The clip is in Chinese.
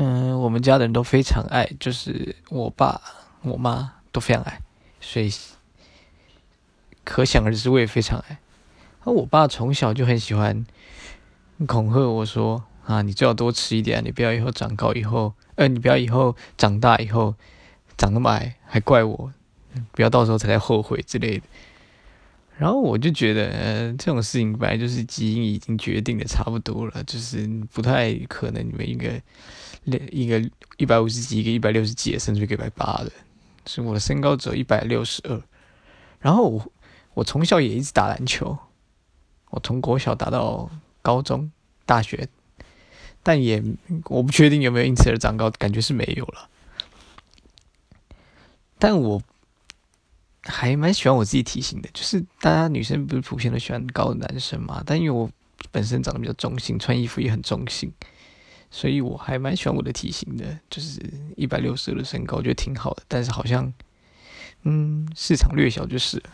嗯，我们家的人都非常爱，就是我爸、我妈都非常爱，所以可想而知，我也非常爱。而我爸从小就很喜欢恐吓我说：“啊，你最好多吃一点，你不要以后长高以后，呃，你不要以后长大以后长那么矮，还怪我，不要到时候才来后悔之类的。”然后我就觉得，呃，这种事情本来就是基因已经决定的差不多了，就是不太可能你们一个一个一百五十几，一个一百六十几，甚至一个一百八的。所以我的身高只有一百六十二。然后我我从小也一直打篮球，我从国小打到高中、大学，但也我不确定有没有因此而长高，感觉是没有了。但我。还蛮喜欢我自己体型的，就是大家女生不是普遍都喜欢高的男生嘛？但因为我本身长得比较中性，穿衣服也很中性，所以我还蛮喜欢我的体型的，就是一百六十的身高，我觉得挺好的。但是好像，嗯，市场略小就是。了。